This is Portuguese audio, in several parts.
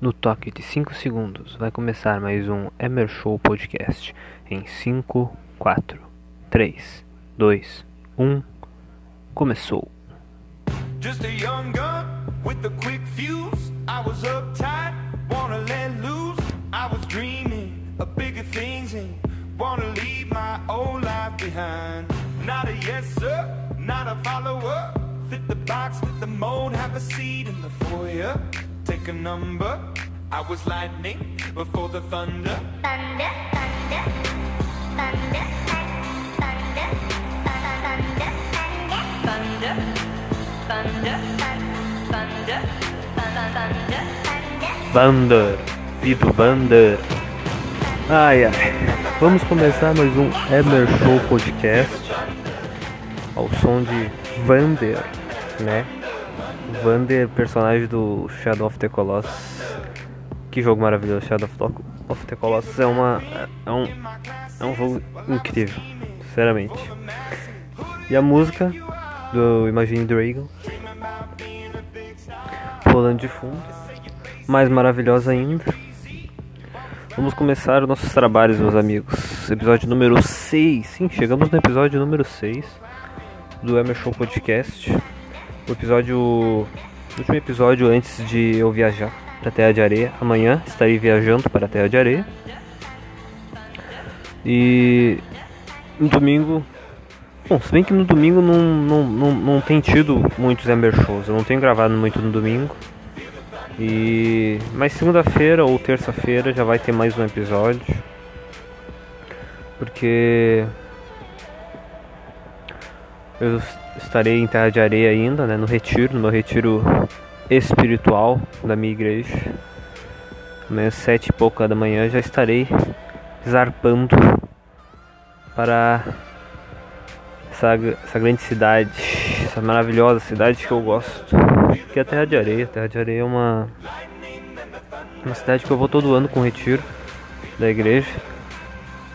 No toque de 5 segundos vai começar mais um Emer Show Podcast. Em 5, 4, 3, 2, 1. Começou. Just a young gun with a quick fuse. I was uptight, wanna let loose. I was dreaming of bigger things and wanna leave my old life behind. Not a yes sir, not a follower. Fit the box, fit the mold, have a seat in the foyer. A number. I was lightning before the thunder. thunder, thunder, thunder, thunder, thunder, thunder, thunder, thunder, thunder, thunder, Vander, Vido Vander. Ai ai. Vamos começar mais um Emer Show Podcast. Ao som de Vander, né? Vander, personagem do Shadow of the Colossus. Que jogo maravilhoso, Shadow of the- Colossus é uma é um é um jogo incrível, sinceramente. E a música do Imagine Dragon rolando de fundo, mais maravilhosa ainda. Vamos começar os nossos trabalhos, meus amigos. Episódio número 6. Sim, chegamos no episódio número 6 do Emer Show Podcast. O episódio. O último episódio antes de eu viajar para a Terra de Areia. Amanhã estarei viajando para a Terra de Areia. E no domingo. Bom, se bem que no domingo não, não, não, não tem tido muitos Ember Shows. Eu não tenho gravado muito no domingo. E mas segunda-feira ou terça-feira já vai ter mais um episódio. Porque eu estarei em Terra de Areia ainda, né, no retiro, no meu retiro espiritual da minha igreja. Amanhã sete e pouca da manhã já estarei zarpando para essa, essa grande cidade, essa maravilhosa cidade que eu gosto, que é a Terra de Areia. Terra de Areia é uma, uma cidade que eu vou todo ano com retiro da igreja.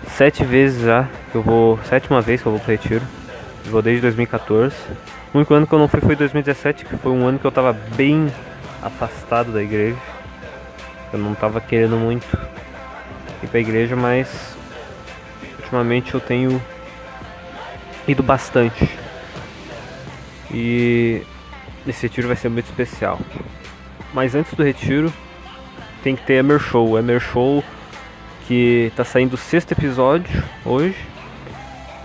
Sete vezes já que eu vou, sétima vez que eu vou pro retiro. Vou desde 2014. O único ano que eu não fui foi 2017, que foi um ano que eu tava bem afastado da igreja. Eu não tava querendo muito ir pra igreja, mas ultimamente eu tenho ido bastante. E esse retiro vai ser muito especial. Mas antes do retiro, tem que ter Emer Show. Emer Show que tá saindo o sexto episódio hoje.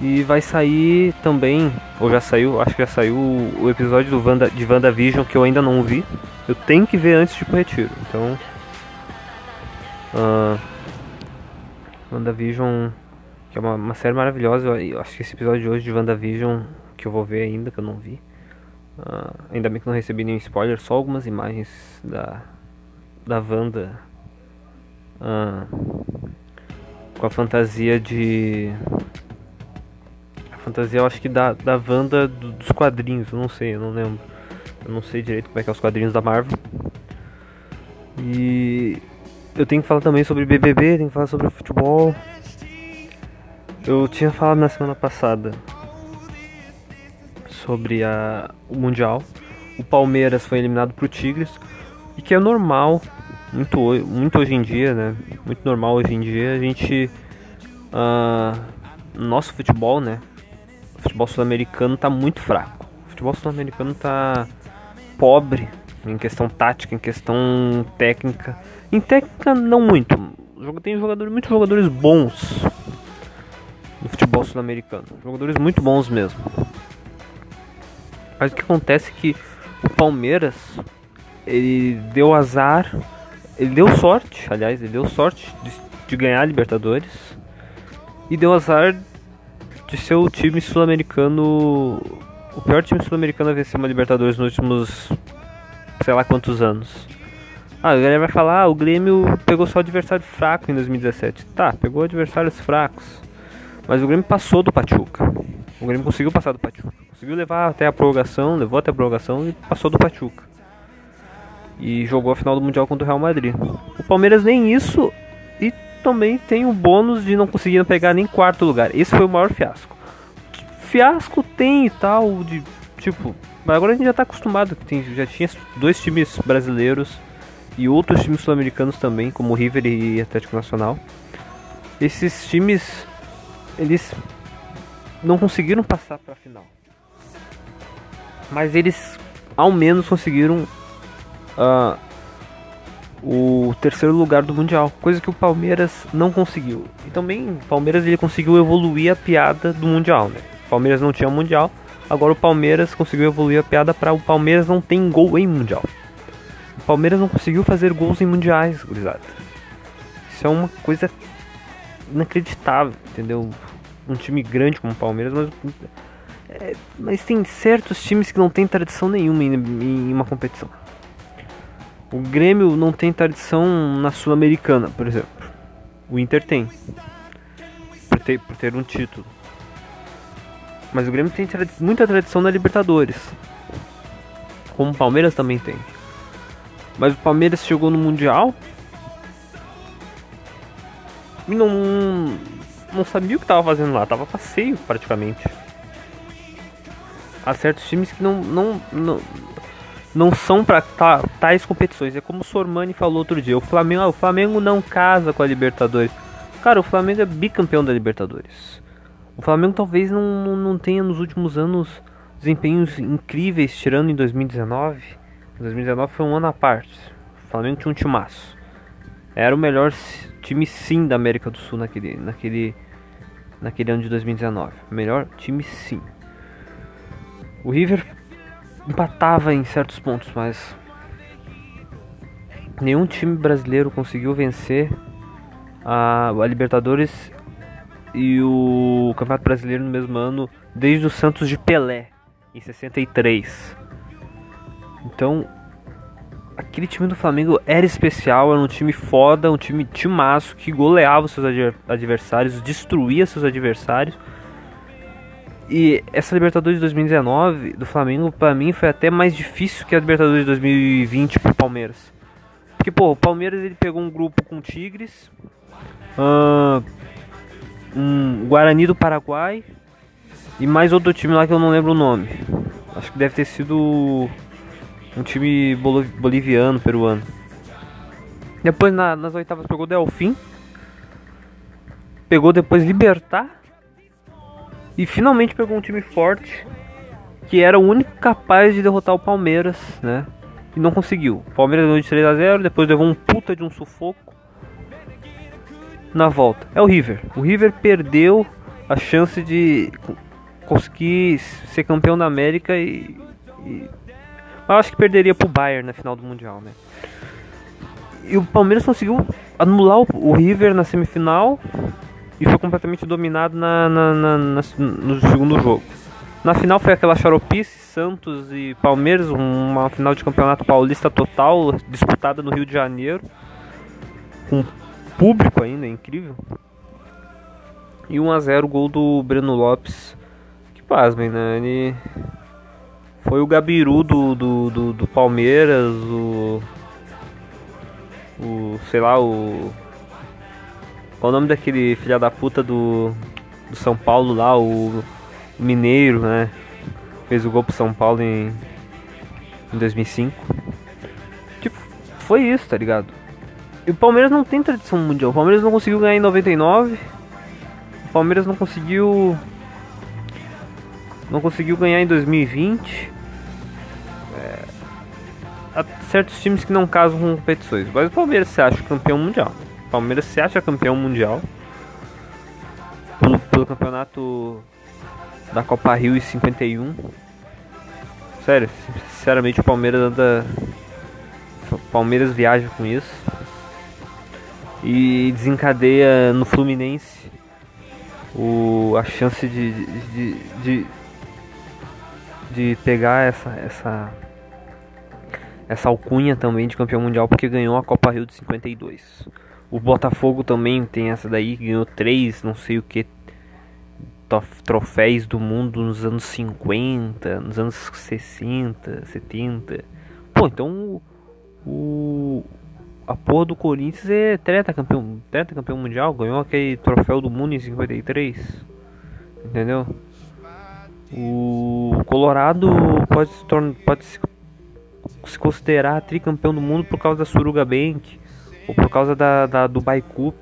E vai sair também, ou já saiu, acho que já saiu o episódio do Wanda, de WandaVision que eu ainda não vi. Eu tenho que ver antes de ir pro retiro. Então. Uh, WandaVision que é uma, uma série maravilhosa. Eu, acho que esse episódio de hoje de WandaVision, que eu vou ver ainda, que eu não vi. ah, ainda bem que não recebi nenhum spoiler, só algumas imagens da, da Wanda ah, com a fantasia de. Fantasia, eu acho que da, da Wanda do- dos quadrinhos, eu não sei, eu não lembro. Eu não sei direito como é que é os quadrinhos da Marvel. E eu tenho que falar também sobre BBB, tenho que falar sobre futebol. Eu tinha falado na semana passada sobre a, o Mundial. O Palmeiras foi eliminado pro Tigres. E que é normal, muito, muito hoje em dia, né? Muito normal hoje em dia a gente. ah, nosso futebol, né? Futebol sul-americano tá muito fraco. O futebol sul-americano tá pobre em questão tática, em questão técnica. Em técnica, não muito. Tem jogadores, muitos jogadores bons no futebol sul-americano. Jogadores muito bons mesmo. Mas o que acontece é que o Palmeiras ele deu azar, ele deu sorte, aliás, ele deu sorte de, de ganhar a Libertadores e deu azar de ser o time sul-americano, o pior time sul-americano a vencer uma Libertadores nos últimos sei lá quantos anos. Ah, a galera vai falar, ah, o Grêmio pegou só adversário fraco em 2017. Tá, pegou adversários fracos. Mas o Grêmio passou do Pachuca. O Grêmio conseguiu passar do Pachuca. Conseguiu levar até a prorrogação, levou até a prorrogação e passou do Pachuca. E jogou a final do Mundial contra o Real Madrid. O Palmeiras nem isso e também tem o bônus de não conseguir pegar nem quarto lugar. Esse foi o maior fiasco. Fiasco tem e tal, de tipo. Mas agora a gente já tá acostumado, que tem, já tinha dois times brasileiros e outros times sul-americanos também, como River e Atlético Nacional. Esses times eles não conseguiram passar para a final. Mas eles ao menos conseguiram uh, o terceiro lugar do mundial, coisa que o Palmeiras não conseguiu. E também o Palmeiras ele conseguiu evoluir a piada do mundial, né? O Palmeiras não tinha mundial, agora o Palmeiras conseguiu evoluir a piada para o Palmeiras não tem gol em mundial. O Palmeiras não conseguiu fazer gols em mundiais, gurizada. Isso é uma coisa inacreditável, entendeu? Um time grande como o Palmeiras, mas é, mas tem certos times que não tem tradição nenhuma em, em uma competição. O Grêmio não tem tradição na Sul-Americana, por exemplo. O Inter tem. Por ter, por ter um título. Mas o Grêmio tem muita tradição na Libertadores. Como o Palmeiras também tem. Mas o Palmeiras chegou no Mundial e não, não sabia o que estava fazendo lá. Tava passeio praticamente. Há certos times que não, não, não, não são para tais competições. É como o Sormani falou outro dia. O Flamengo, ah, o Flamengo não casa com a Libertadores. Cara, o Flamengo é bicampeão da Libertadores. O Flamengo talvez não, não, tenha nos últimos anos desempenhos incríveis, tirando em 2019. 2019 foi um ano à parte. O Flamengo tinha um timaço. Era o melhor time sim da América do Sul naquele, naquele, naquele ano de 2019. Melhor time sim. O River empatava em certos pontos, mas nenhum time brasileiro conseguiu vencer a, a Libertadores e o Campeonato Brasileiro no mesmo ano desde o Santos de Pelé em 63. Então, aquele time do Flamengo era especial, era um time foda, um time timaço que goleava os seus adversários, destruía seus adversários e essa Libertadores de 2019 do Flamengo, para mim, foi até mais difícil que a Libertadores de 2020 pro Palmeiras. Porque, pô, o Palmeiras ele pegou um grupo com Tigres, um Guarani do Paraguai e mais outro time lá que eu não lembro o nome. Acho que deve ter sido um time boliviano, peruano. Depois na, nas oitavas pegou Delfim. Pegou depois Libertar e finalmente pegou um time forte que era o único capaz de derrotar o Palmeiras, né? E não conseguiu. O Palmeiras ganhou de 3 a 0, depois levou um puta de um sufoco na volta. É o River. O River perdeu a chance de conseguir ser campeão da América e, e... acho que perderia pro Bayern na final do mundial, né? E o Palmeiras conseguiu anular o River na semifinal e foi completamente dominado na, na, na, na, no segundo jogo. Na final foi aquela xaropice, Santos e Palmeiras, uma final de campeonato paulista total, disputada no Rio de Janeiro, com público ainda, é incrível. E 1 a 0 gol do Breno Lopes, que pasmem, né? Ele foi o Gabiru do, do, do, do Palmeiras, o, o sei lá, o qual o nome daquele filha da puta do, do São Paulo lá, o, o Mineiro, né? Fez o gol pro São Paulo em, em 2005. Tipo, foi isso, tá ligado? E o Palmeiras não tem tradição mundial. O Palmeiras não conseguiu ganhar em 99. O Palmeiras não conseguiu. Não conseguiu ganhar em 2020. É, há certos times que não casam com competições. Mas o Palmeiras se acha campeão mundial. Palmeiras se acha campeão mundial pelo, pelo campeonato da Copa Rio e 51. Sério, sinceramente o Palmeiras anda. Palmeiras viaja com isso. E desencadeia no Fluminense o, a chance de, de, de, de pegar essa, essa, essa alcunha também de campeão mundial porque ganhou a Copa Rio de 52. O Botafogo também tem essa daí, ganhou três, não sei o que, troféus do mundo nos anos 50, nos anos 60, 70. Pô, então o a porra do Corinthians é treta campeão, treta campeão mundial, ganhou aquele troféu do mundo em 53. Entendeu? O Colorado pode se pode se se considerar tricampeão do mundo por causa da Suruga Bank ou por causa da, da Dubai Cup,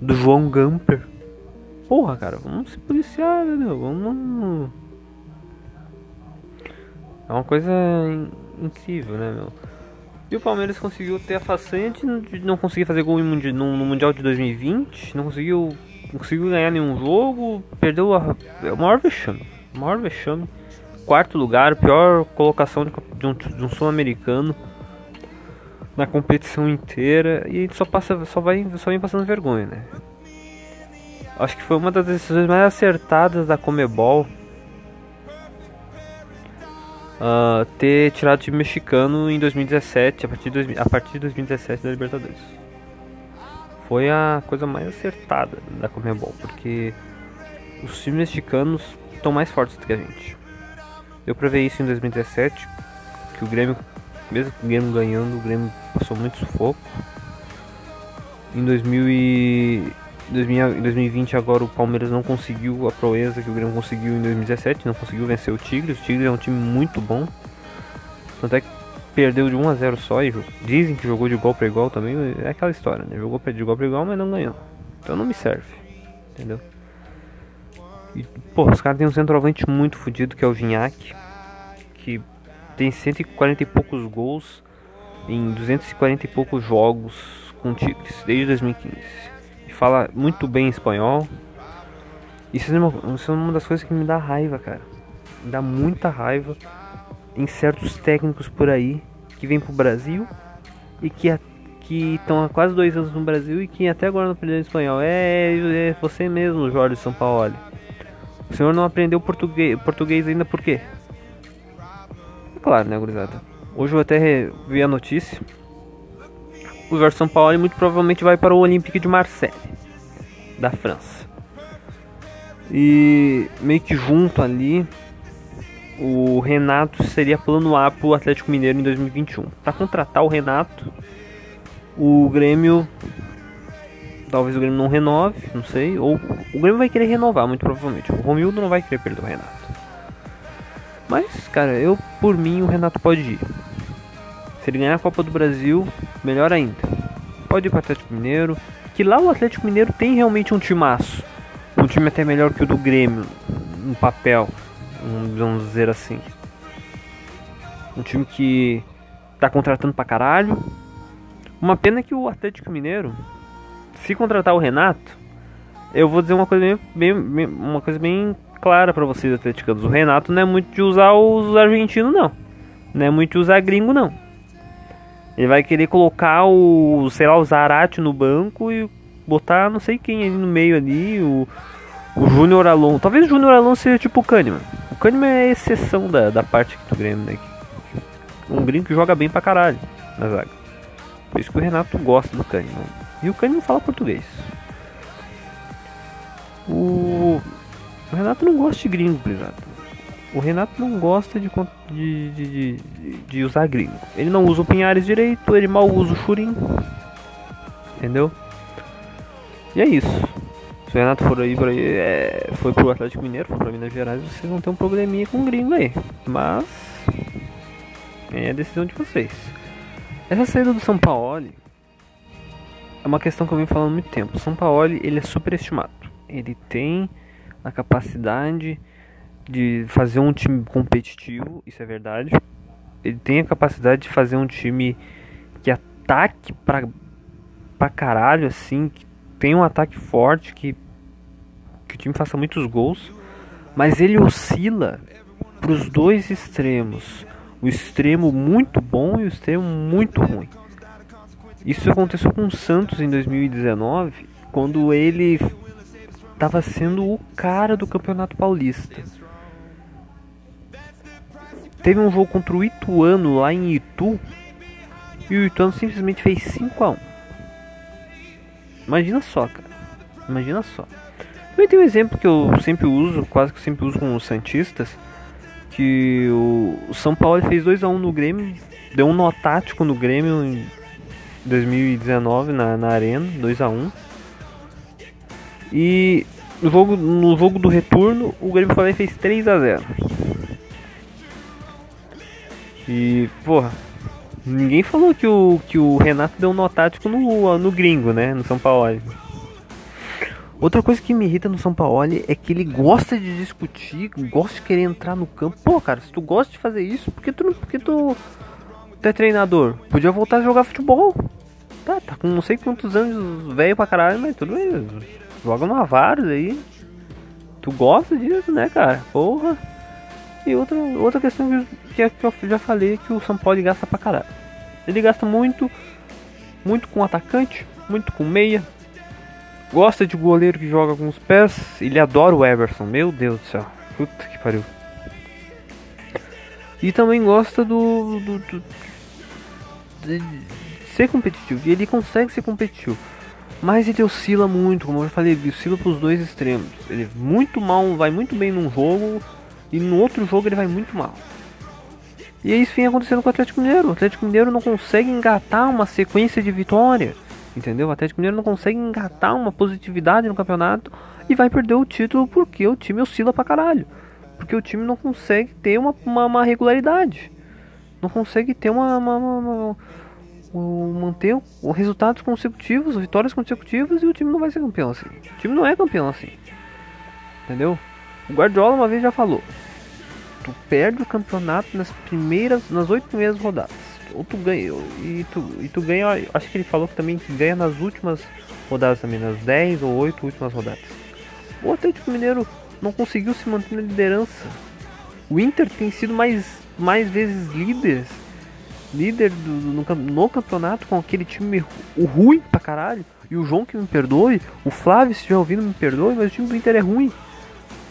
do João Gamper. Porra, cara, vamos se policiar, meu? Vamos. É uma coisa in- incrível, né, meu? E o Palmeiras conseguiu ter a façanha de não conseguir fazer gol no, Mundial de 2020, não conseguiu, não conseguiu ganhar nenhum jogo, perdeu a, é o maior vexame, o maior vexame. Quarto lugar, pior colocação de, de um sul-americano na competição inteira e a gente só passa, só vai, só vem passando vergonha, né? Acho que foi uma das decisões mais acertadas da Comebol ah, ter tirado o time mexicano em 2017, a partir de, 2000 a partir de 2017 da Libertadores. Foi a coisa mais acertada da Comebol, porque os times mexicanos estão mais fortes do que a gente. Deu pra ver isso em 2017, que o Grêmio, mesmo com o Grêmio ganhando, o Grêmio passou muito sufoco. Em 2000 e 2000 em 2020 agora o Palmeiras não conseguiu a proeza que o Grêmio conseguiu em 2017, não conseguiu vencer o Tigres. O Tigres é um time muito bom. Tanto é que perdeu de 1 a 0 só e dizem que jogou de igual para igual também, é aquela história, né? Jogou de igual para igual, mas não ganhou. Então não me serve. Entendeu? E, pô, os caras têm um centroavante muito fodido que é o Vinhac, que tem 140 e poucos gols em 240 e poucos jogos com Tigres desde 2015. E fala muito bem espanhol. Isso é, uma, isso é uma das coisas que me dá raiva, cara. Me dá muita raiva em certos técnicos por aí que vêm pro Brasil e que que estão há quase dois anos no Brasil e que até agora não aprenderam espanhol. É, é você mesmo, Jorge Sampaoli. O senhor não aprendeu português, português ainda por quê? Claro, né, gurizada? Hoje eu até vi a notícia. O Jorge Sampaoli muito provavelmente vai para o Olympique de Marseille, da França. E meio que junto ali, o Renato seria plano A para o Atlético Mineiro em 2021. Para contratar o Renato, o Grêmio talvez o Grêmio não renove, não sei, ou o Grêmio vai querer renovar, muito provavelmente. O Romildo não vai querer perder o Renato. Mas, cara, eu por mim o Renato pode ir. Se ele ganhar a Copa do Brasil, melhor ainda. Pode ir para o Atlético Mineiro, que lá o Atlético Mineiro tem realmente um timaço. Um time até melhor que o do Grêmio, no papel, vamos dizer assim. Um time que tá contratando pra caralho. Uma pena que o Atlético Mineiro, se contratar o Renato, eu vou dizer uma coisa bem, bem- bem- uma coisa bem clara pra vocês atleticanos. O Renato não é muito de usar os argentinos não. Não é muito de usar gringo não. Ele vai querer colocar o, sei lá, o Zarate no banco e botar não sei quem ali no meio ali, o, o Júnior Alonso. Talvez o Júnior Alonso seja tipo o Kahneman. O Kahneman é a exceção da, da parte do Grêmio, né? Um gringo que joga bem pra caralho na zaga. Por isso que o Renato gosta do Kahneman. E o Kahneman fala português. O, o Renato não gosta de gringo, gurizada. O Renato não gosta de, de, de, de, usar gringo. Ele não usa o Pinhares direito, ele mal usa o Churin. Entendeu? E é isso. Se o Renato for aí, aí é, foi pro Atlético Mineiro, foi pra Minas Gerais, vocês vão ter um probleminha com o gringo aí. Mas é a decisão de vocês. Essa saída do São Paulo é uma questão que eu venho falando há muito tempo. O São Paulo ele é superestimado. Ele tem a capacidade de fazer um time competitivo, isso é verdade. Ele tem a capacidade de fazer um time que ataque pra, pra caralho, assim, que tem um ataque forte, que, que o time faça muitos gols. Mas ele oscila pros dois extremos. O extremo muito bom e o extremo muito ruim. Isso aconteceu com o Santos em 2019, quando ele estava sendo o cara do Campeonato Paulista. Teve um jogo contra o Ituano lá em Itu e o Ituano simplesmente fez 5 a 1. Imagina só, cara. Imagina só. Também tem um exemplo que eu sempre uso, quase que sempre uso com os Santistas, que o o São Paulo fez 2 a 1 no Grêmio, deu um nó tático no Grêmio em 2019 na, na Arena, 2 a 1 E no jogo, no jogo do retorno, o Grêmio e fez 3 a 0 E, porra, ninguém falou que o, que o Renato deu um nó tático no, no gringo, né? No São Paulo. Outra coisa que me irrita no São Paulo é que ele gosta de discutir, gosta de querer entrar no campo. Pô, cara, se tu gosta de fazer isso, por que tu, por que tu, tu é treinador? Podia voltar a jogar futebol. Tá, tá com não sei quantos anos, velho pra caralho, mas tudo bem. Joga no Avares aí. Tu gosta disso, né, cara? Porra. E outra, outra questão que, eu- que eu já falei é que o São Paulo gasta pra caralho. Ele gasta muito, muito com atacante, muito com meia. Gosta de goleiro que joga com os pés. Ele adora o Everson, meu Deus do céu. Puta que pariu. E também gosta do. do, do de ser competitivo. E ele consegue ser competitivo. Mas ele oscila muito, como eu já falei, ele oscila pros dois extremos. Ele muito mal, vai muito bem num jogo e no outro jogo ele vai muito mal. E é isso vem acontecendo com o Atlético Mineiro. O Atlético Mineiro não consegue engatar uma sequência de vitória. Entendeu? O Atlético Mineiro não consegue engatar uma positividade no campeonato e vai perder o título porque o time oscila pra caralho. Porque o time não consegue ter uma, uma, uma regularidade. Não consegue ter uma- uma- uma- o- manter o- resultados consecutivos, vitórias consecutivas e o time não vai ser campeão assim. O time não é campeão assim. Entendeu? O Guardiola uma vez já falou: tu perde o campeonato nas primeiras, nas oito primeiras rodadas. Ou tu ganha, e tu, e tu ganha, acho que ele falou que também ganha nas últimas rodadas também, nas 10 ou 8 últimas rodadas. O Atlético Mineiro não conseguiu se manter na liderança. O Inter tem sido mais, mais vezes líder, líder do, no, no campeonato com aquele time o ruim pra caralho. E o João que me perdoe, o Flávio se estiver ouvindo me perdoe, mas o time do Inter é ruim.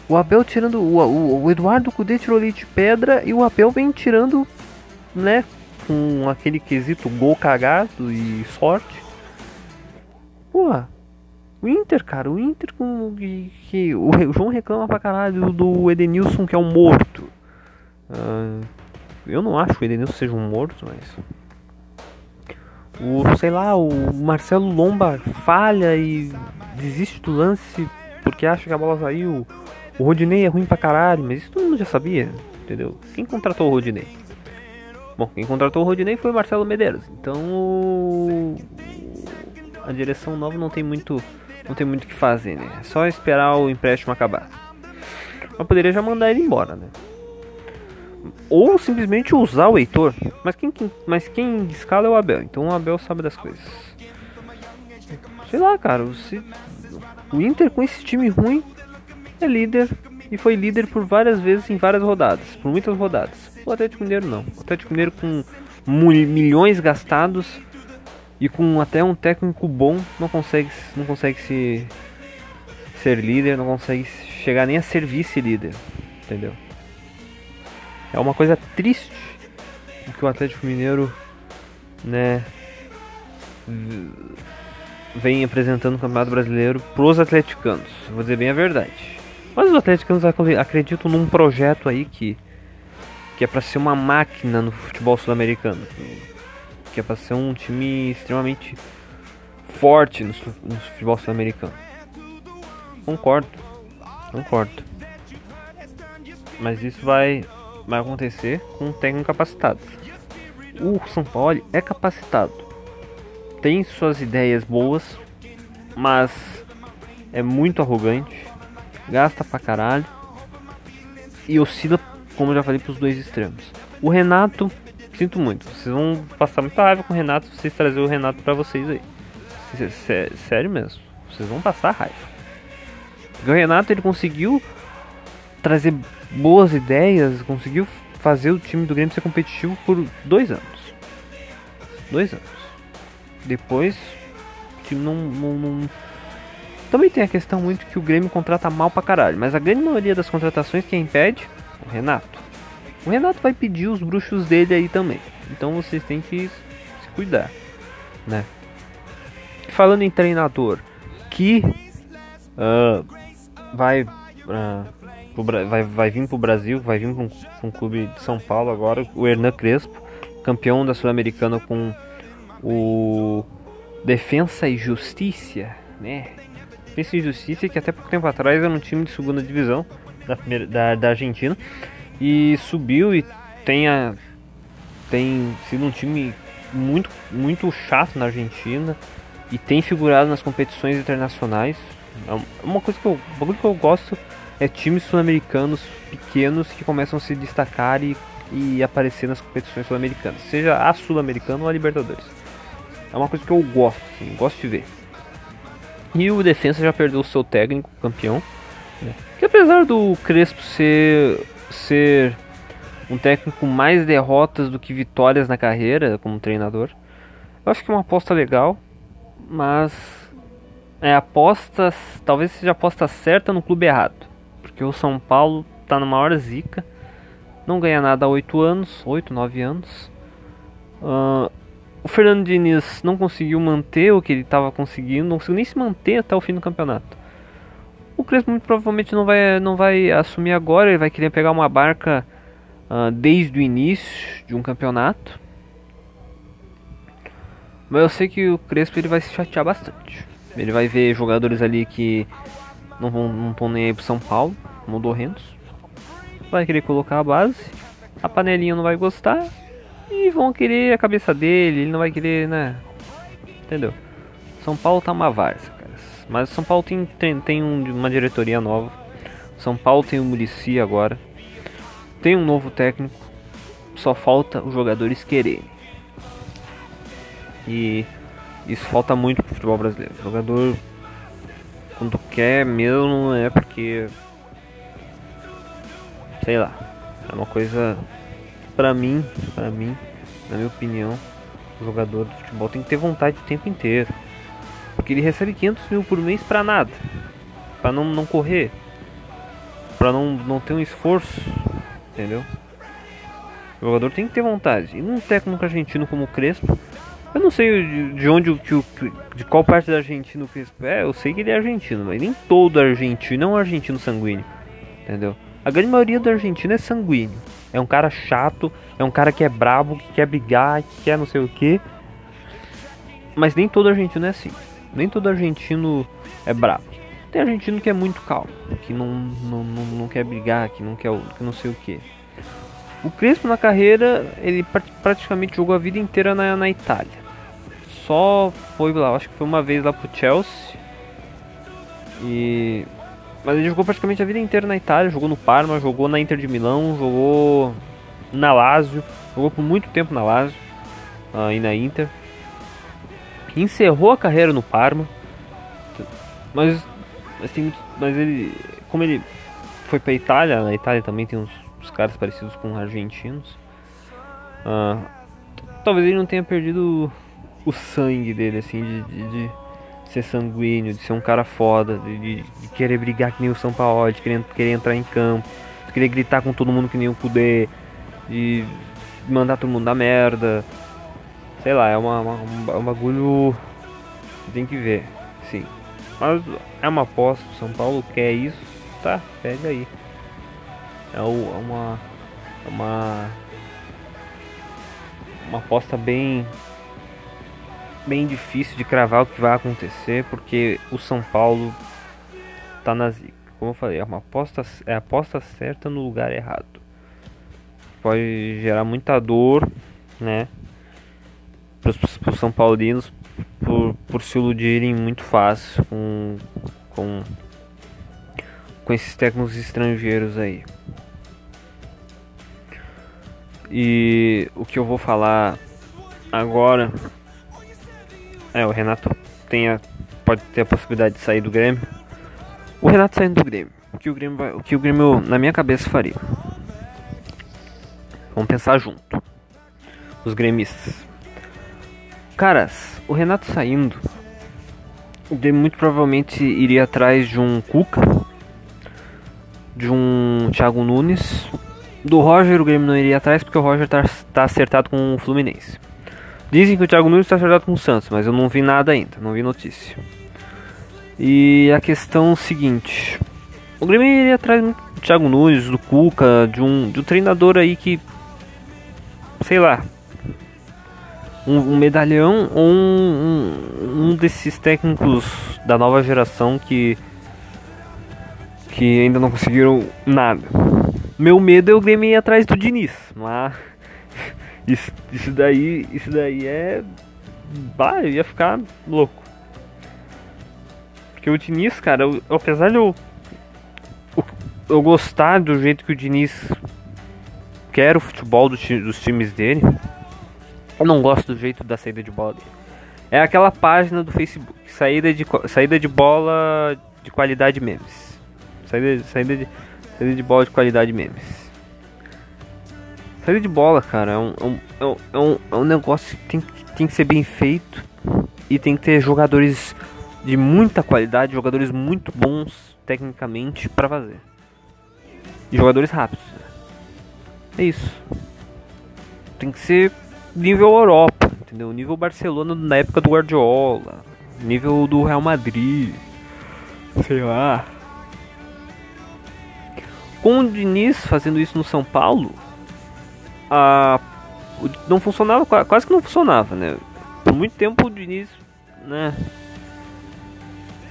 O Abel tirando. O, o, o Eduardo Cudê tirou leite de pedra e o Abel vem tirando, né? Com aquele quesito gol cagado e sorte. Porra, o Inter, cara, o Inter com. Que, que o, o João reclama pra caralho do Edenilson que é um morto. Ah, eu não acho que o Edenilson seja um morto, mas. O, sei lá, o Marcelo Lomba falha e desiste do lance porque acha que a bola saiu. O Rodinei é ruim pra caralho, mas isso todo mundo já sabia, entendeu? Quem contratou o Rodinei? Bom, quem contratou o Rodinei foi o Marcelo Medeiros. Então o- a direção nova não tem muito, não tem muito o que fazer, né? É só esperar o empréstimo acabar. Mas poderia já mandar ele embora, né? Ou simplesmente usar o Heitor. Mas quem, quem- mas quem escala é o Abel. Então o Abel sabe das coisas. Sei lá, cara. O Inter com esse time ruim é líder e foi líder por várias vezes em várias rodadas, por muitas rodadas. O Atlético Mineiro não. O Atlético Mineiro com milhões gastados e com até um técnico bom não consegue, não consegue se ser líder, não consegue chegar nem a ser vice-líder, entendeu? É uma coisa triste o que o Atlético Mineiro, né, vem apresentando no Campeonato Brasileiro pros atleticanos. Vou dizer bem a verdade. Mas os atleticanos acre- acreditam num projeto aí que que é pra ser uma máquina no futebol sul-americano, que é pra ser um time extremamente forte no, no futebol sul-americano. Concordo, concordo. Mas isso vai vai acontecer com um técnico capacitado. O São Paulo é capacitado, tem suas ideias boas, mas é muito arrogante, gasta pra caralho e oscila, como eu já falei, pros dois extremos. O Renato, sinto muito, vocês vão passar muita raiva com o Renato se vocês trazerem o Renato pra vocês aí. Sé- sé- Sério mesmo, vocês vão passar raiva. Porque o Renato ele conseguiu trazer boas ideias, conseguiu fazer o time do Grêmio ser competitivo por dois anos. Dois anos. Depois, o time não, não- não- Também tem a questão muito que o Grêmio contrata mal pra caralho, mas a grande maioria das contratações quem impede? O Renato. O Renato vai pedir os bruxos dele aí também. Então vocês têm que se cuidar, né? Falando em treinador que ah, vai ah, vai, vai vir pro Brasil, vai vir pra um, um clube de São Paulo agora, o Hernan Crespo, campeão da Sul-Americana com o Defensa e Justiça, né? Defensa e Justiça que até pouco tempo atrás era um time de segunda divisão da, primeira, da, da Argentina e subiu e tem a tem sido um time muito, muito chato na Argentina e tem figurado nas competições internacionais. É uma coisa que eu, um que eu gosto é times sul-americanos pequenos que começam a se destacar e, e aparecer nas competições sul-americanas, seja a sul-americana ou a Libertadores. É uma coisa que eu gosto, assim, gosto de ver. E o Defensa já perdeu o seu técnico, campeão. Né? Que apesar do Crespo ser, ser um técnico com mais derrotas do que vitórias na carreira como treinador, eu acho que é uma aposta legal, mas é aposta, talvez seja aposta certa no clube errado. Porque o São Paulo tá na maior zica, não ganha nada há 8 anos, 8, 9 anos. Uh, o Fernando Diniz não conseguiu manter o que ele estava conseguindo, não conseguiu nem se manter até o fim do campeonato. O Crespo muito provavelmente não vai, não vai assumir agora, ele vai querer pegar uma barca uh, desde o início de um campeonato. Mas eu sei que o Crespo ele vai se chatear bastante. Ele vai ver jogadores ali que não vão não estão nem aí pro São Paulo, modorrentos. Vai querer colocar a base, a panelinha não vai gostar e vão querer a cabeça dele, ele não vai querer, né? Entendeu? São Paulo tá uma várzea, cara. Mas São Paulo tem, tem, tem um, uma diretoria nova. São Paulo tem o Murici agora. Tem um novo técnico. Só falta os jogadores quererem. E isso falta muito pro futebol brasileiro. O jogador quer mesmo é porque sei lá. É uma coisa pra mim, pra mim, na minha opinião, o jogador de futebol tem que ter vontade o tempo inteiro. Porque ele recebe 500 mil por mês pra nada. Pra não, não correr. Pra não, não ter um esforço. Entendeu? O jogador tem que ter vontade. E num técnico argentino como o Crespo, eu não sei de, de onde que o de qual parte da Argentina o Crespo é, eu sei que ele é argentino, mas nem todo argentino é um argentino sanguíneo. Entendeu? A grande maioria do argentino é sanguíneo. É um cara chato, é um cara que é brabo, que quer brigar, que quer não sei o que. Mas nem todo argentino é assim. Nem todo argentino é brabo. Tem argentino que é muito calmo, que não, não, não, não quer brigar, que não quer que não sei o que. O Crespo na carreira, ele praticamente jogou a vida inteira na, na Itália. Só foi lá, acho que foi uma vez lá pro Chelsea. E mas ele jogou praticamente a vida inteira na Itália, jogou no Parma, jogou na Inter de Milão, jogou na Lazio, jogou por muito tempo na Lazio uh, e na Inter. Encerrou a carreira no Parma, mas, mas, tem, mas ele, como ele foi para Itália, na Itália também tem uns, uns caras parecidos com argentinos. Uh, talvez ele não tenha perdido o sangue dele, assim, de, de, de ser sanguíneo, de ser um cara foda, de, de querer brigar que nem o São Paulo, de querer, querer entrar em campo, de querer gritar com todo mundo que nem o Kudê, de mandar todo mundo dar merda. Sei lá, é uma, uma, um, bagulho tem que ver, sim. Mas é uma aposta, o São Paulo quer isso, tá? Pega aí. É, é uma. É uma. Uma aposta bem bem difícil de cravar o que vai acontecer, porque o São Paulo tá na zica. Como eu falei, é uma aposta, é aposta certa no lugar errado. Pode gerar muita dor, né? Para os São Paulinos por, por se iludirem muito fácil com, com, com esses técnicos estrangeiros aí. E o que eu vou falar agora é, o Renato tem a, pode ter a possibilidade de sair do Grêmio. O Renato saindo do Grêmio. O que o Grêmio, vai, o que o Grêmio na minha cabeça faria? Vamos pensar junto. Os gremistas. Caras, o Renato saindo, o Grêmio muito provavelmente iria atrás de um Cuca, de um Thiago Nunes. Do Roger o Grêmio não iria atrás porque o Roger tá, tá acertado com o Fluminense. Dizem que o Thiago Nunes está acertado com o Santos, mas eu não vi nada ainda, não vi notícia. E a questão é seguinte: o Grêmio iria atrás do Thiago Nunes, do Cuca, de um, de um treinador aí que, sei lá, um, um medalhão ou um, um, um, desses técnicos da nova geração que, que ainda não conseguiram nada. Meu medo é o Grêmio ir atrás do Diniz, mas Isso, isso daí, isso daí é. Bah, eu ia ficar louco. Porque o Diniz, cara, eu- apesar de eu, eu, eu gostar do jeito que o Diniz quer o futebol do dos times dele, eu não gosto do jeito da saída de bola dele. É aquela página do Facebook, saída de, saída de bola de qualidade memes. Saída, saída, de, saída de bola de qualidade memes. Saída de bola, cara, é um, é um, é um, é um, é negócio que tem, que tem que ser bem feito e tem que ter jogadores de muita qualidade, jogadores muito bons tecnicamente pra fazer. E jogadores rápidos. É isso. Tem que ser nível Europa, entendeu? Nível Barcelona na época do Guardiola, nível do Real Madrid, sei lá. Com o Diniz fazendo isso no São Paulo, a não funcionava, qua- quase que não funcionava, né? Por muito tempo o Diniz, né?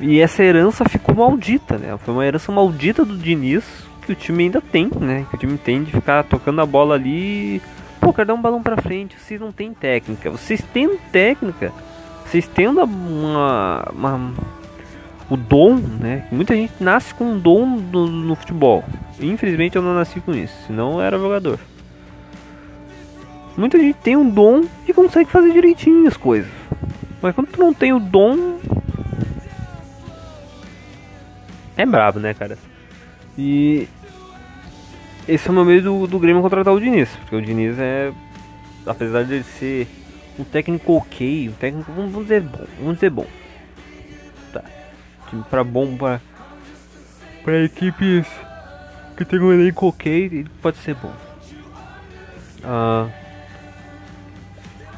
E essa herança ficou maldita, né? Foi uma herança maldita do Diniz que o time ainda tem, né? Que o time tem de ficar tocando a bola ali. Pô, quero dar um balão pra frente. Vocês não têm técnica. Vocês têm técnica. Vocês tendo uma, uma- o dom, né? Muita gente nasce com um dom no, no futebol. Infelizmente eu não nasci com isso, senão eu era jogador. Muita gente tem um dom e consegue fazer direitinho as coisas. Mas quando tu não tem o dom. É brabo, né, cara? E. Esse é o meu medo do, do Grêmio contratar o Diniz. Porque o Diniz é. Apesar de ele ser um técnico ok, um técnico. Vamos dizer bom. Vamos dizer bom. Tá. Time pra bom pra. Pra equipes que tem um elenco ok, ele pode ser bom. Ah.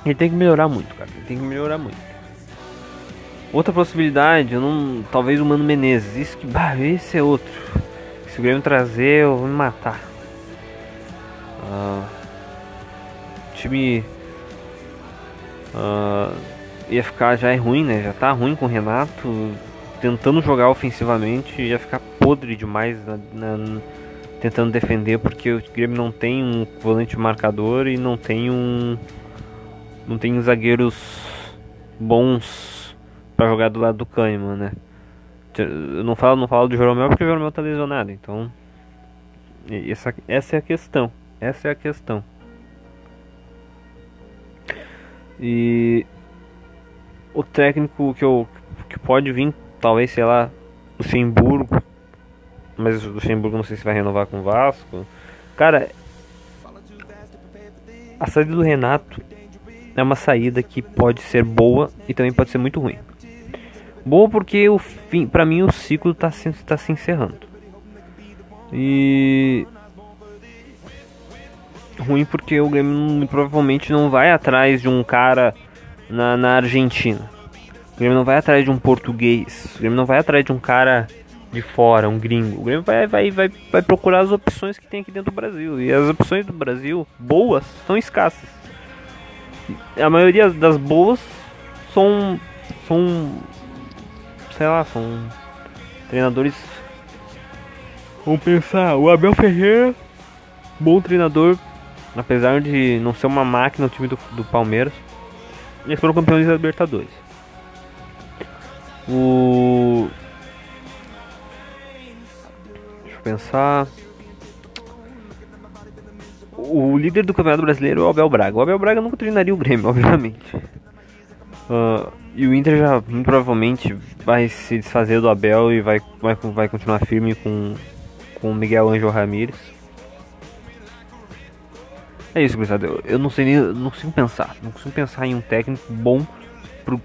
Ele tem que melhorar muito, cara. Ele tem que melhorar muito. Outra possibilidade, eu não. Talvez o Mano Menezes. Isso que. Bah, esse é outro. Se o Grêmio trazer, eu vou me matar. Ah, time. ah, ia ficar. Já é ruim, né? Já tá ruim com o Renato. Tentando jogar ofensivamente, ia ficar podre demais na- na- tentando defender, porque o Grêmio não tem um volante marcador e não tem um não tem zagueiros bons pra jogar do lado do Kahneman, né? Eu não falo, não falo do Jeromel porque o Jeromel tá lesionado, então essa, essa é a questão. Essa é a questão. E o técnico que eu que pode vir, talvez, sei lá, Luxemburgo, mas o Luxemburgo não sei se vai renovar com o Vasco. Cara, a saída do Renato é uma saída que pode ser boa e também pode ser muito ruim. Boa porque o fim, para mim o ciclo está se, tá se encerrando. E ruim porque o Grêmio provavelmente não vai atrás de um cara na, na Argentina. O Grêmio não vai atrás de um português. O Grêmio não vai atrás de um cara de fora, um gringo. O Grêmio vai, vai, vai, vai procurar as opções que tem aqui dentro do Brasil. E as opções do Brasil, boas, são escassas. A maioria das boas são. são. sei lá, são treinadores. Vamos pensar, o Abel Ferreira, bom treinador, apesar de não ser uma máquina o time do, do Palmeiras. Eles foram campeões da Libertadores. O. Deixa eu pensar. O líder do Campeonato Brasileiro é o Abel Braga. O Abel Braga nunca treinaria o Grêmio, obviamente. Ah, e o Inter já provavelmente vai se desfazer do Abel e vai, vai, vai continuar firme com, com o Miguel Angel Ramírez. É isso, gurizada. Eu, eu não sei nem. Não consigo pensar. Não consigo pensar em um técnico bom pro,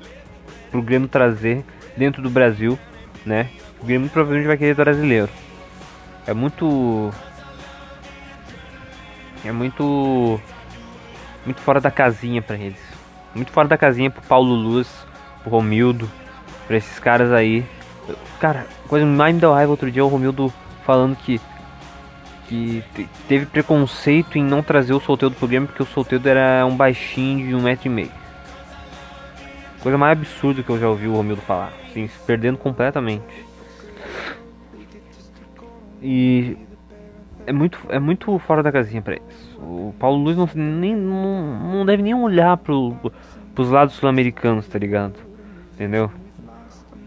pro Grêmio trazer dentro do Brasil, né? O Grêmio provavelmente vai querer brasileiro. É muito. É muito. Muito fora da casinha pra eles. Muito fora da casinha pro Paulo Luz, pro Romildo, pra esses caras aí. Cara, coisa mais me deu raiva outro dia é o Romildo falando que. Que te- teve preconceito em não trazer o solteiro pro Grêmio porque o solteiro era um baixinho de um metro e meio. Coisa mais absurda que eu já ouvi o Romildo falar. Assim, se perdendo completamente. E é muito, é muito fora da casinha pra eles. O Paulo Luiz não, nem, não, não deve nem olhar pro, pros lados sul-americanos, tá ligado? Entendeu?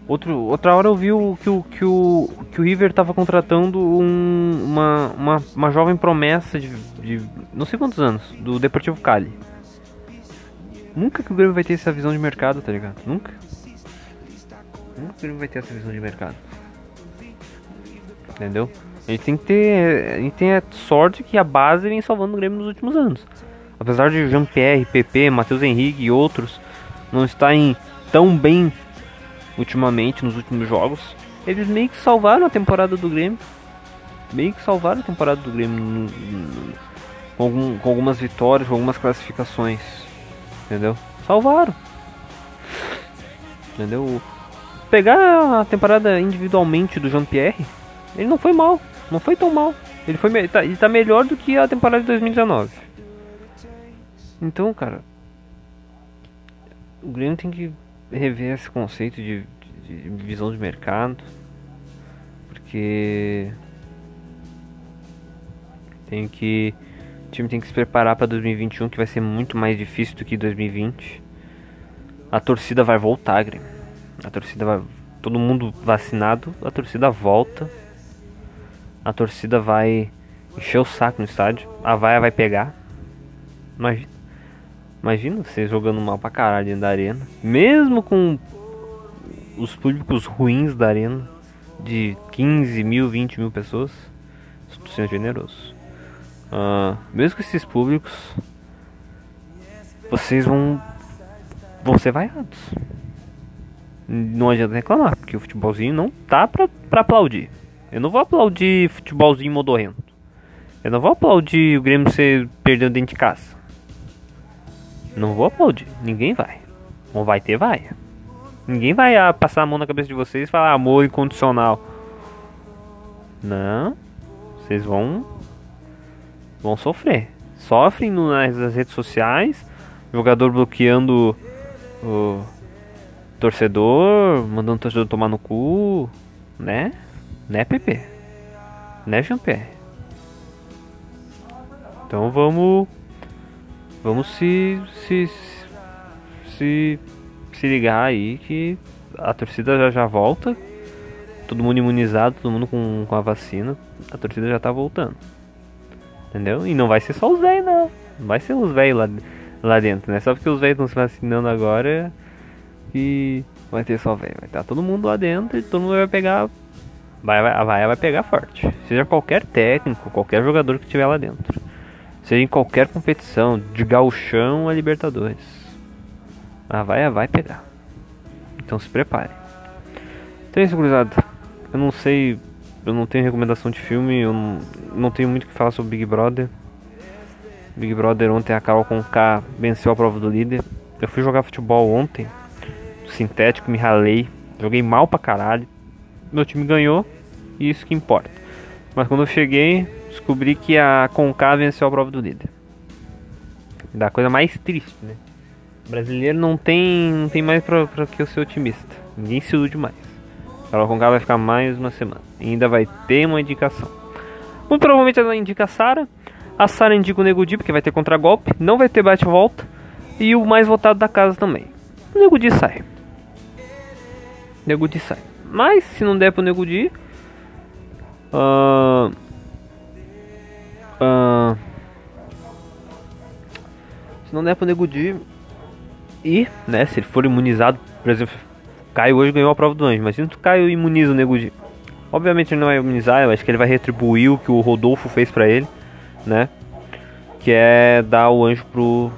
Outro, outra hora eu vi o, que, o, que, o, que o River tava contratando um, uma, uma, uma jovem promessa de, de não sei quantos anos, do Deportivo Cali. Nunca que o Grêmio vai ter essa visão de mercado, tá ligado? Nunca. Nunca que o Grêmio vai ter essa visão de mercado. Entendeu? A gente tem que ter. A gente tem a sorte que a base vem salvando o Grêmio nos últimos anos. Apesar de Jean-Pierre, PP, Matheus Henrique e outros não estarem tão bem ultimamente nos últimos jogos, eles meio que salvaram a temporada do Grêmio. Meio que salvaram a temporada do Grêmio com, algum, com algumas vitórias, com algumas classificações. Entendeu? Salvaram. Entendeu? Pegar a temporada individualmente do Jean-Pierre, ele não foi mal. Não foi tão mal. Ele, foi, tá, ele tá melhor do que a temporada de 2019. Então, cara, o Grêmio tem que rever esse conceito de, de, de visão de mercado, porque tem que o time tem que se preparar para 2021, que vai ser muito mais difícil do que 2020. A torcida vai voltar, Grêmio. A torcida vai todo mundo vacinado, a torcida volta. A torcida vai encher o saco no estádio. A vaia vai pegar. Imagina. Imagina você jogando mal pra caralho dentro da arena. Mesmo com os públicos ruins da arena. De 15 mil, 20 mil pessoas. Estou sendo generoso. Uh, mesmo com esses públicos. Vocês vão. Vão ser vaiados. Não adianta reclamar, porque o futebolzinho não tá pra, pra aplaudir. Eu não vou aplaudir futebolzinho modorrento. Eu não vou aplaudir o Grêmio ser perdendo dentro de casa. Não vou aplaudir. Ninguém vai. Não vai ter, vai. Ninguém vai ah, passar a mão na cabeça de vocês e falar amor incondicional. Não. Vocês vão. Vão sofrer. Sofrem nas redes sociais. Jogador bloqueando o torcedor. Mandando o torcedor tomar no cu. Né? Né, PP? Né, Jean-Pierre? Então vamos. Vamos se, se. Se. Se ligar aí que a torcida já, já volta. Todo mundo imunizado, todo mundo com, com a vacina. A torcida já tá voltando. Entendeu? E não vai ser só os velhos, não. Não vai ser os velhos lá, lá dentro, né? Só porque os velhos estão se vacinando agora. E vai ter só velho. Vai estar todo mundo lá dentro e todo mundo vai pegar vai, a vaia vai pegar forte. Seja qualquer técnico, qualquer jogador que estiver lá dentro. Seja em qualquer competição, de gauchão a Libertadores. A vaia vai pegar. Então se prepare. Então é isso, gurizada. Eu não sei, eu não tenho recomendação de filme, eu não, não tenho muito o que falar sobre Big Brother. Big Brother ontem a Carol K venceu a prova do líder. Eu fui jogar futebol ontem, sintético, me ralei, joguei mal pra caralho meu time ganhou e isso que importa. Mas quando eu cheguei, descobri que a Conká venceu a prova do líder. Da coisa mais triste, né? O brasileiro não tem, não tem mais pra, pra que eu ser otimista. Ninguém se ilude mais. A Conká vai ficar mais uma semana. E ainda vai ter uma indicação. Muito provavelmente ela indica a Sara. A Sara indica o Nego Di, porque vai ter contragolpe. Não vai ter bate-volta. E o mais votado da casa também. O Nego Di sai. O Nego Di sai. Mas se não der pro Nego Di. Uh, uh, se não der pro Nego Di. E, né, se ele for imunizado, por exemplo, Caio hoje ganhou a prova do anjo, mas se o Caio imuniza o Nego Di. Obviamente ele não vai imunizar, eu acho que ele vai retribuir o que o Rodolfo fez pra ele, né? Que é dar o anjo pro.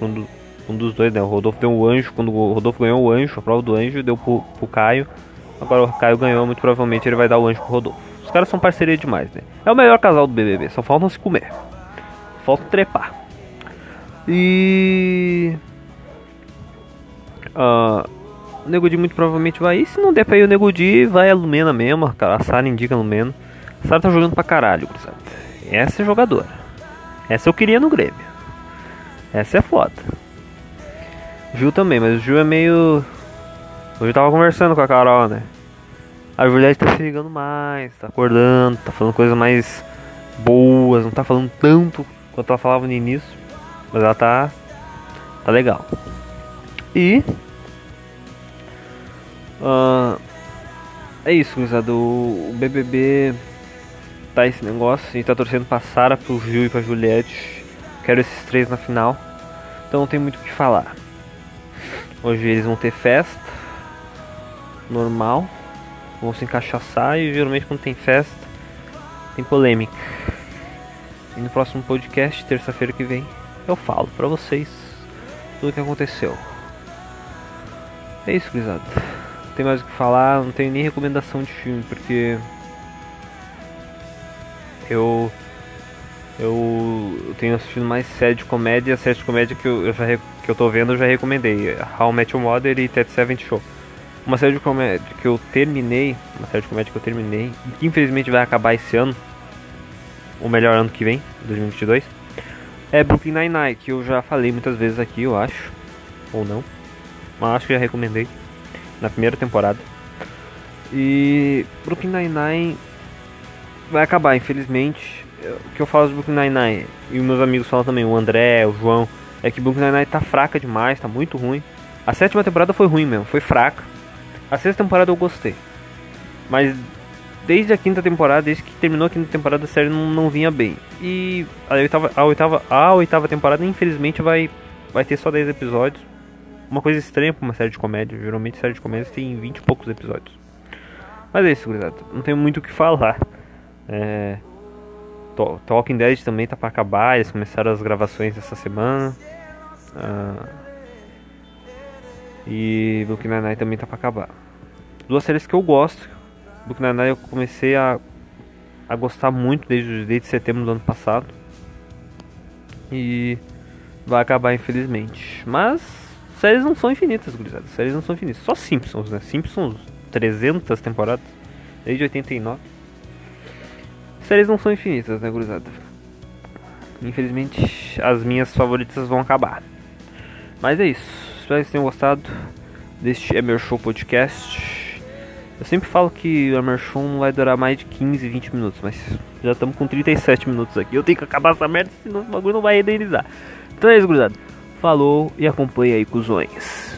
Um, um dos dois, né? O Rodolfo deu o anjo, quando o Rodolfo ganhou o anjo, a prova do anjo, deu pro, pro Caio. Agora o Caio ganhou, muito provavelmente ele vai dar o anjo pro Rodolfo. Os caras são parceria demais, né? É o melhor casal do BBB, só faltam se comer. Falta trepar. E. Uh, o Nego Di muito provavelmente vai ir. Se não der pra ir o Nego Di, vai a Lumena mesmo. A Sara indica a Lumena. A Sara tá jogando pra caralho, sabe? Essa é jogadora. Essa eu queria no Grêmio. Essa é foda. Gil também, mas o Gil é meio. Hoje eu tava conversando com a Carol, né? A Juliette tá se ligando mais, tá acordando, tá falando coisas mais boas, não tá falando tanto quanto ela falava no início. Mas ela tá. tá legal. E. ah, é isso, gurizada. O BBB tá esse negócio. A gente tá torcendo pra Sara, pro Gil e pra Juliette. Quero esses três na final. Então não tem muito o que falar. Hoje eles vão ter festa. Normal. Vão se encaixaçar e geralmente quando tem festa tem polêmica. E no próximo podcast, terça-feira que vem, eu falo pra vocês tudo o que aconteceu. É isso, gurizada. Não tem mais o que falar, não tenho nem recomendação de filme, porque eu eu tenho assistido mais série de comédia, a série de comédia que eu, eu já que eu tô vendo eu já recomendei, How I Met Your Mother e Ted Seven Show. Uma série de comédia que eu terminei, uma série de comédia que eu terminei, e que infelizmente vai acabar esse ano, ou melhor ano que vem, 2022, é Brooklyn Nine-Nine, que eu já falei muitas vezes aqui, eu acho, ou não, mas acho que já recomendei na primeira temporada. E Brooklyn Nine-Nine vai acabar, infelizmente. O que eu falo de Brooklyn Nine-Nine, e meus amigos falam também, o André, o João, é que Brooklyn Nine-Nine tá fraca demais, tá muito ruim. A sétima temporada foi ruim mesmo, foi fraca. A sexta temporada eu gostei. Mas desde a quinta temporada, desde que terminou a quinta temporada, a série não, não vinha bem. E a oitava, a oitava, a oitava temporada, infelizmente, vai, vai ter só 10 episódios. Uma coisa estranha pra uma série de comédia. Geralmente série de comédia tem 20 e poucos episódios. Mas é isso, gurizada. Não tem muito o que falar. É... Talking Dead também tá pra acabar. Eles começaram as gravações essa semana. Ah, E Brooklyn Nine-Nine também tá pra acabar. Duas séries que eu gosto. Brooklyn Nine-Nine eu comecei a, a gostar muito desde, desde setembro do ano passado. E vai acabar infelizmente. Mas séries não são infinitas, gurizada. Séries não são infinitas. Só Simpsons, né? Simpsons 300 temporadas desde 89. Séries não são infinitas, né, gurizada? Infelizmente, as minhas favoritas vão acabar. Mas é isso. Espero que vocês tenham gostado deste Emer Show Podcast. Eu sempre falo que Show não vai durar mais de 15, 20 minutos, mas já estamos com 37 minutos aqui. Eu tenho que acabar essa merda, senão o bagulho não vai renderizar. Então é isso, gurizada. Falou e acompanha aí, cuzões.